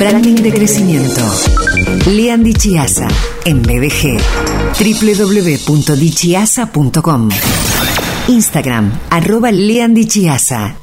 Branding de crecimiento. Lean Chiasa en BDG. www.dichiasa.com. Instagram, arroba Lean Chiasa.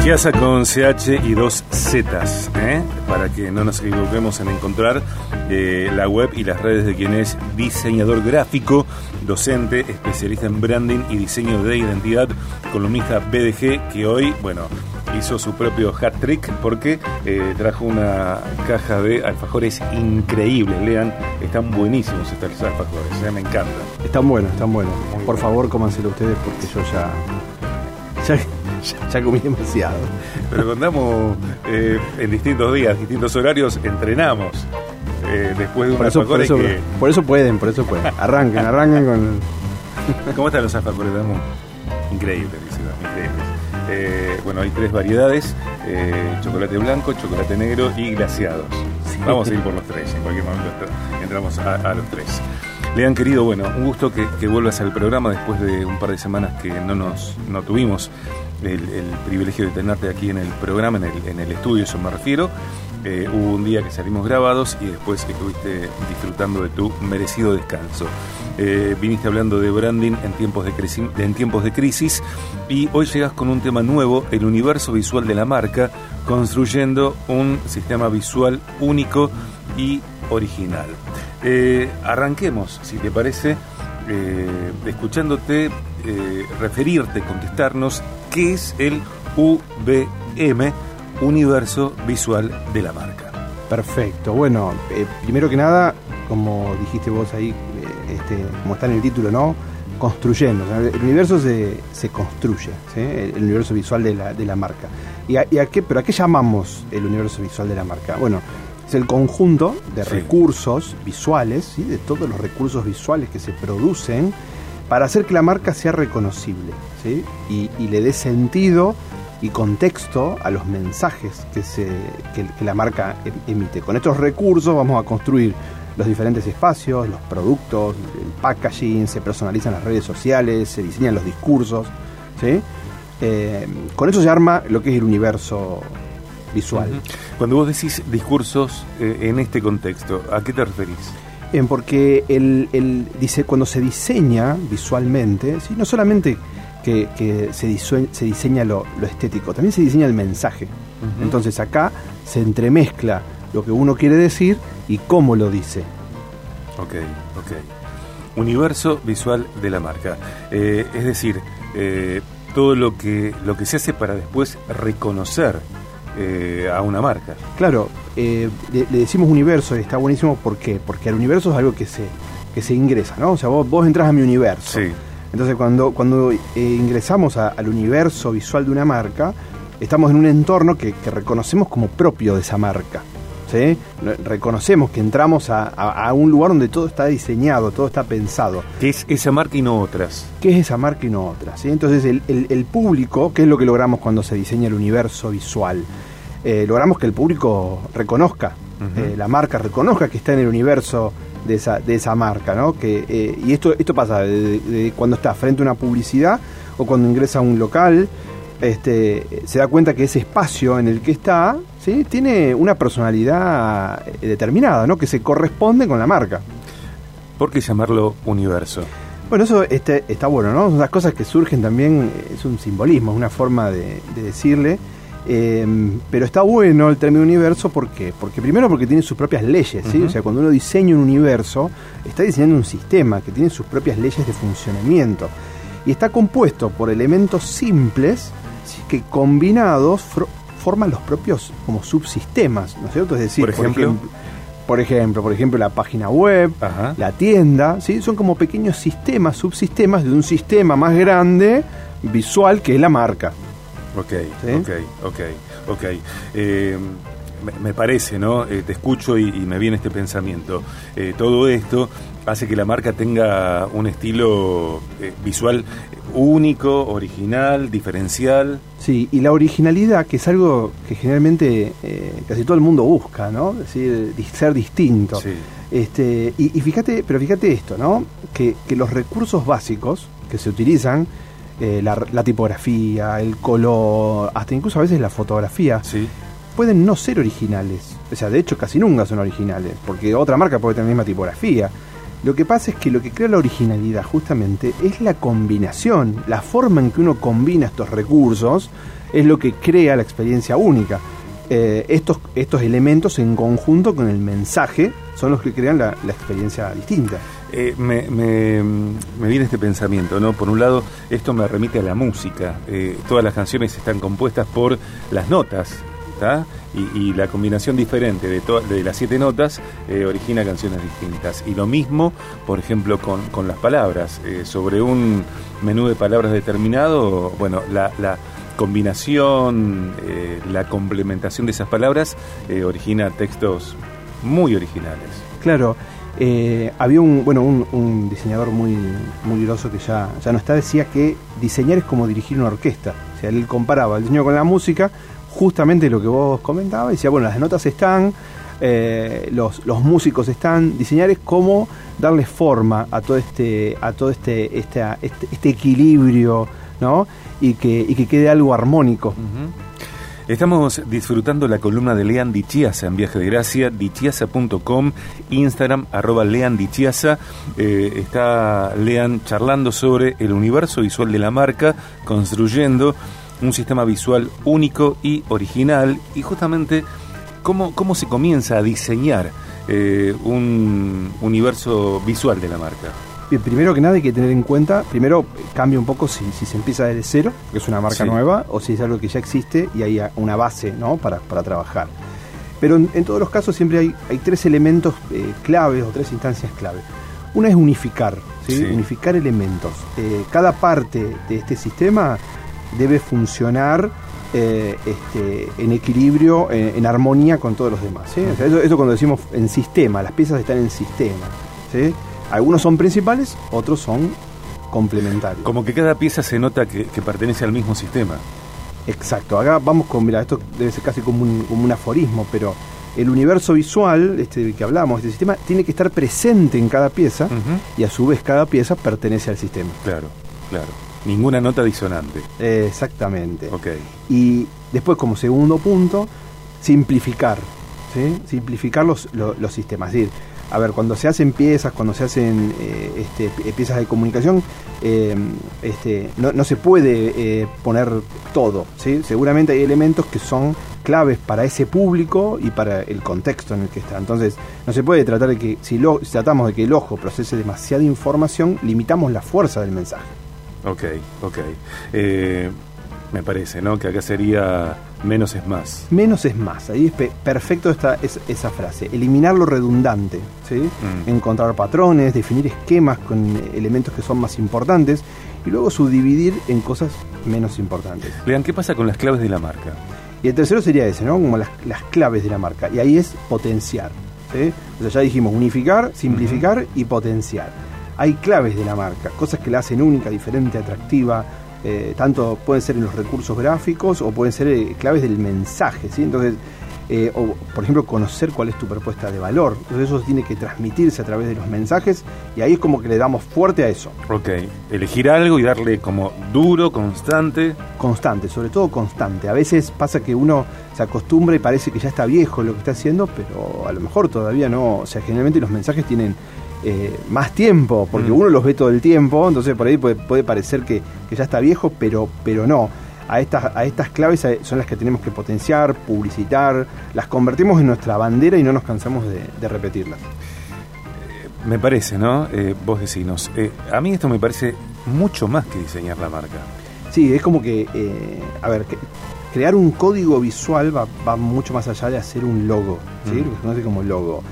Chiasa con CH y dos Zetas, ¿eh? para que no nos equivoquemos en encontrar eh, la web y las redes de quien es diseñador gráfico, docente, especialista en branding y diseño de identidad, columnista BDG, que hoy, bueno, hizo su propio hat trick porque eh, trajo una caja de alfajores increíbles. Lean, están buenísimos estos alfajores, ¿eh? me encantan. Están buenos, están buenos. Por favor, cómanselo ustedes porque yo ya, ya, ya comí demasiado. Pero contamos eh, en distintos días, distintos horarios, entrenamos. Eh, después de un Por por, que... por eso pueden, por eso pueden. Arranquen, arranquen con... ¿Cómo están los alfajores, Damu? Increíbles, dice. Eh, bueno, hay tres variedades, eh, chocolate blanco, chocolate negro y glaseados. Vamos a ir por los tres, en cualquier momento entra- entramos a, a los tres. Le han querido, bueno, un gusto que, vuelvas al programa después de un par de semanas que no nos no tuvimos el, privilegio de tenerte aquí en el programa, en el, en el estudio, eso me refiero. Eh, hubo un día que salimos grabados y después estuviste disfrutando de tu merecido descanso. Eh, viniste hablando de branding en tiempos de, en tiempos de crisis y hoy llegas con un tema nuevo, el universo visual de la marca, construyendo un sistema visual único y original. Eh, arranquemos, si te parece, eh, escuchándote eh, referirte, contestarnos qué es el UVM, Universo Visual de la Marca. Perfecto. Bueno, primero que nada, como dijiste vos ahí, este, como está en el título, ¿no? Construyendo. El universo se, se construye, el universo visual de la, de la marca. ¿Y a, y a qué, ¿Pero a qué llamamos el universo visual de la marca? Bueno, es el conjunto de Sí. recursos visuales, ¿sí? de todos los recursos visuales que se producen para hacer que la marca sea reconocible ¿sí? y, y le dé sentido y contexto a los mensajes que, se, que, que la marca em- emite. Con estos recursos vamos a construir los diferentes espacios, los productos, el packaging, se personalizan las redes sociales, se diseñan los discursos. ¿sí? Eh, con eso se arma lo que es el universo visual. Cuando vos decís discursos eh, en este contexto, ¿a qué te referís? Eh, porque el, el- dice, cuando se diseña visualmente, ¿sí? no solamente que, que se, disue- se diseña lo, lo estético, también se diseña el mensaje. Entonces acá se entremezcla lo que uno quiere decir y cómo lo dice. Ok, ok. Universo visual de la marca. Eh, es decir, eh, todo lo que, lo que se hace para después reconocer eh, a una marca. Claro, eh, le, le decimos universo y está buenísimo ¿por qué? porque el universo es algo que se, que se ingresa, ¿no? O sea, vos, vos entras a mi universo. Sí. Entonces cuando, cuando eh, ingresamos a- al universo visual de una marca, estamos en un entorno que, que reconocemos como propio de esa marca. Reconocemos que entramos a, a- a un lugar donde todo está diseñado, todo está pensado. Que es esa marca y no otras. ¿Qué es esa marca y no otra? ¿sí? Entonces el, el- el público, ¿qué es lo que logramos cuando se diseña el universo visual? Eh, logramos que el público reconozca, eh, la marca reconozca que está en el universo de esa, de esa marca, ¿no? Que, eh, y esto, esto pasa de, de cuando está frente a una publicidad o cuando ingresa a un local, este, se da cuenta que ese espacio en el que está ¿sí? tiene una personalidad eh, determinada, ¿no? que se corresponde con la marca. ¿Por qué llamarlo universo? Bueno, eso este, está bueno, ¿no? Son las cosas que surgen también, es un simbolismo, es una forma de, de decirle. eh, pero está bueno el término universo, ¿por qué? Porque primero porque tiene sus propias leyes, ¿sí? O sea, cuando uno diseña un universo, está diseñando un sistema que tiene sus propias leyes de funcionamiento. Y está compuesto por elementos simples que combinados forman los propios como subsistemas, ¿no es cierto? Es decir, Por ejemplo. por ejemplo, por ejemplo, la página web, Ajá. la tienda, ¿sí? son como pequeños sistemas, subsistemas de un sistema más grande, visual, que es la marca. Ok, ¿Sí? ok, ok, ok. Eh, me, me parece, ¿no? Eh, te escucho y, y me viene este pensamiento. Eh, todo esto hace que la marca tenga un estilo eh, visual único, original, diferencial. Sí, y la originalidad, que es algo que generalmente eh, casi todo el mundo busca, ¿no? Es decir, ser distinto. Sí. Este, y, y fíjate, pero fíjate esto, ¿no? Que, que los recursos básicos que se utilizan eh, la, la tipografía, el color, hasta incluso a veces la fotografía, Sí. pueden no ser originales. O sea, de hecho casi nunca son originales, porque otra marca puede tener la misma tipografía. Lo que pasa es que lo que crea la originalidad justamente es la combinación, la forma en que uno combina estos recursos es lo que crea la experiencia única. Eh, estos, estos elementos en conjunto con el mensaje son los que crean la, la experiencia distinta. Eh, me, me- viene este pensamiento, ¿no? Por un lado, esto me remite a la música. Eh, todas las canciones están compuestas por las notas, Y, la combinación diferente de, de las siete notas eh, origina canciones distintas. Y lo mismo, por ejemplo, con, con las palabras. Eh, sobre un menú de palabras determinado, bueno, la, la combinación, eh, la complementación de esas palabras origina textos muy originales. Claro, había un, bueno, un diseñador muy, muy groso que ya, ya no está, decía que diseñar es como dirigir una orquesta. O sea, él comparaba el diseño con la música, justamente lo que vos comentabas, decía, bueno, las notas están, eh, los, los músicos están, diseñar es como darle forma a todo este, a todo este, este, este equilibrio, ¿no? Y que, y que quede algo armónico. Estamos disfrutando la columna de Lean Dichiasa en Viaje de Gracia, dichiasa.com, Instagram, arroba Lean Dichiasa. Eh, está Lean charlando sobre el universo visual de la marca, construyendo un sistema visual único y original, y justamente cómo, cómo se comienza a diseñar eh, un universo visual de la marca. Bien, primero que nada hay que tener en cuenta, primero cambia un poco si, si se empieza desde cero, que es una marca Sí. nueva, o si es algo que ya existe y hay una base ¿no? para, para trabajar. Pero en, en todos los casos siempre hay, hay tres elementos eh, claves o tres instancias clave. Una es unificar, ¿sí? Sí. unificar elementos. Eh, cada parte de este sistema debe funcionar eh, este, en equilibrio, en, en armonía con todos los demás. ¿sí? O sea, eso, eso cuando decimos en sistema, las piezas están en sistema. ¿sí? Algunos son principales, otros son complementarios. Como que cada pieza se nota que, que pertenece al mismo sistema. Exacto, acá vamos con, mira, esto debe ser casi como un, como un aforismo, pero el universo visual, este del que hablamos, este sistema, tiene que estar presente en cada pieza y a su vez cada pieza pertenece al sistema. Claro, claro. Ninguna nota disonante. Eh, exactamente. Ok. Y después, como segundo punto, simplificar. ¿sí? Simplificar los, lo- los sistemas. Es decir, a ver, cuando se hacen piezas, cuando se hacen eh, este, pi- piezas de comunicación, eh, este, no, no se puede eh, poner todo. ¿sí? Seguramente hay elementos que son claves para ese público y para el contexto en el que está. Entonces, no se puede tratar de que, si, lo, si tratamos de que el ojo procese demasiada información, limitamos la fuerza del mensaje. Ok, ok. Eh, me parece, ¿no? Que acá sería menos es más. Menos es más. Ahí es pe- perfecto esta, es- esa frase. Eliminar lo redundante. ¿sí? Mm. Encontrar patrones, definir esquemas con elementos que son más importantes y luego subdividir en cosas menos importantes. Lean, ¿qué pasa con las claves de la marca? Y el tercero sería ese, ¿no? Como las, las claves de la marca. Y ahí es potenciar. ¿sí? O sea, ya dijimos unificar, simplificar y potenciar. Hay claves de la marca, cosas que la hacen única, diferente, atractiva. eh, tanto pueden ser en los recursos gráficos o pueden ser eh, claves del mensaje, ¿sí? Entonces, eh, o por ejemplo, conocer cuál es tu propuesta de valor. Entonces, eso tiene que transmitirse a través de los mensajes y ahí es como que le damos fuerte a eso. Ok, elegir algo y darle como duro, constante. constante, sobre todo constante. A veces pasa que uno se acostumbra y parece que ya está viejo lo que está haciendo, pero a lo mejor todavía no. O sea, generalmente los mensajes tienen eh, más tiempo, porque Mm. uno los ve todo el tiempo, entonces por ahí puede, puede parecer que, que ya está viejo, pero, pero no. A estas, a estas claves eh, son las que tenemos que potenciar, publicitar, las convertimos en nuestra bandera y no nos cansamos de, de repetirlas. Me parece, ¿no? Eh, vos decinos. Eh, a mí esto me parece mucho más que diseñar la marca. Sí, es como que, eh, a ver, que- crear un código visual va, va mucho más allá de hacer un logo, ¿sí? Mm. lo que se conoce como logo.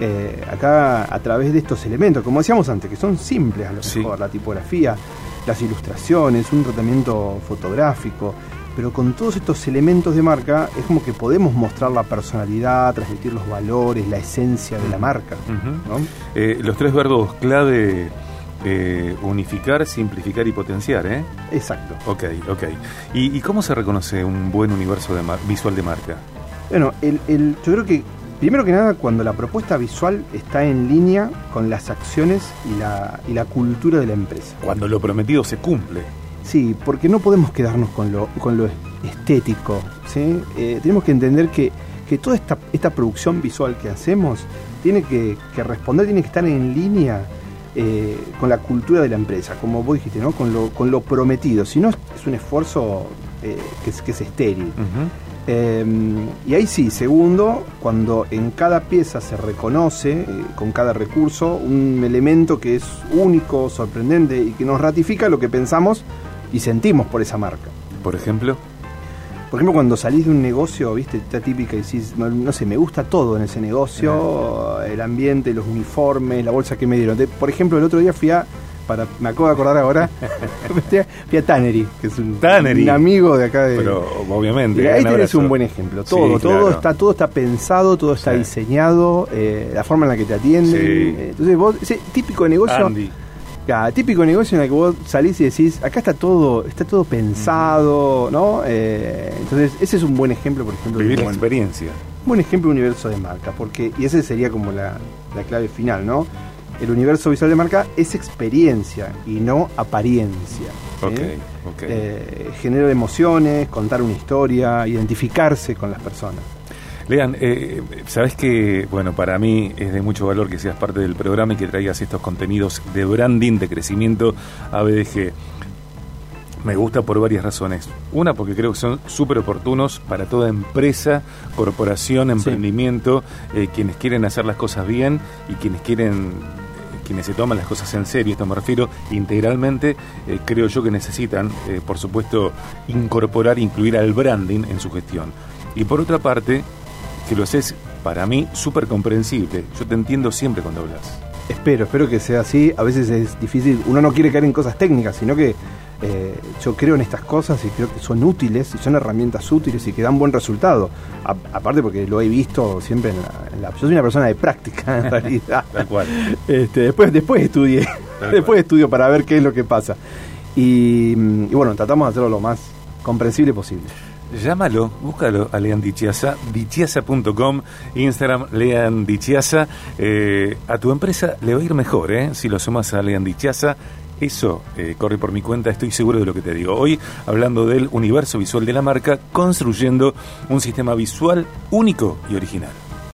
Eh, acá, a través de estos elementos, como decíamos antes, que son simples a lo Sí. mejor, la tipografía, las ilustraciones, un tratamiento fotográfico, pero con todos estos elementos de marca es como que podemos mostrar la personalidad, transmitir los valores, la esencia de la marca. Eh, los tres verbos clave, eh, unificar, simplificar y potenciar, ¿eh? Exacto. Ok, ok. ¿Y, y cómo se reconoce un buen universo de visual de marca? Bueno, el, el- yo creo que primero que nada cuando la propuesta visual está en línea con las acciones y la, y la cultura de la empresa. Cuando lo prometido se cumple. Sí, porque no podemos quedarnos con lo, con lo estético. ¿sí? Eh, tenemos que entender que, que toda esta, esta, producción visual que hacemos tiene que, que responder, tiene que estar en línea eh, con la cultura de la empresa, como vos dijiste, ¿no? con, lo, con lo prometido. Si no, es un esfuerzo eh, que, es, que es estéril. Uh -huh. Eh, y ahí sí, segundo, cuando en cada pieza se reconoce, eh, con cada recurso, un elemento que es único, sorprendente y que nos ratifica lo que pensamos y sentimos por esa marca. Por ejemplo. Por ejemplo, cuando salís de un negocio, viste, está típica y decís, no, no, sé, me gusta todo en ese negocio, el ambiente, los uniformes, la bolsa que me dieron. Por ejemplo, el otro día fui a para, me acabo de acordar ahora, fui a Tannery, que es un, Tannery. un, amigo de acá de. Pero obviamente. Y ahí tenés un buen ejemplo. Todo, sí, todo claro. está, todo está pensado, todo está sí. diseñado, eh, la forma en la que te atienden. Sí. Eh, entonces vos, ese típico negocio. Andy. Ya, típico negocio en el que vos salís y decís, acá está todo, está todo pensado, ¿no? Eh, entonces, ese es un buen ejemplo, por ejemplo. Vivir la experiencia. Un buen ejemplo de universo de marca, porque, y ese sería como la, la clave final, ¿no? El universo visual de marca es experiencia y no apariencia. ¿sí? Okay, okay. Eh, generar emociones, contar una historia, identificarse con las personas. Lean, eh, sabes que, bueno, para mí es de mucho valor que seas parte del programa y que traigas estos contenidos de branding, de crecimiento a BDG. Me gusta por varias razones. Una, porque creo que son súper oportunos para toda empresa, corporación, emprendimiento, sí. eh, quienes quieren hacer las cosas bien y quienes quieren quienes se toman las cosas en serio, esto me refiero integralmente, eh, creo yo que necesitan, eh, por supuesto, incorporar, incluir al branding en su gestión. Y por otra parte, que lo haces para mí súper comprensible. Yo te entiendo siempre cuando hablas. Espero, espero que sea así. A veces es difícil, uno no quiere caer en cosas técnicas, sino que eh, yo creo en estas cosas y creo que son útiles y son herramientas útiles y que dan buen resultado. A, aparte porque lo he visto siempre en la, en la, Yo soy una persona de práctica en realidad. Tal cual. Este, después, después estudié. Después estudio para ver qué es lo que pasa. Y, y, bueno, tratamos de hacerlo lo más comprensible posible. Llámalo, búscalo a Lean Dichiasa, dichiasa.com, Instagram Lean Dichiasa. Eh, a tu empresa le va a ir mejor, ¿eh? Si lo sumas a Lean Dichiasa eso eh, corre por mi cuenta, estoy seguro de lo que te digo. Hoy hablando del universo visual de la marca, construyendo un sistema visual único y original.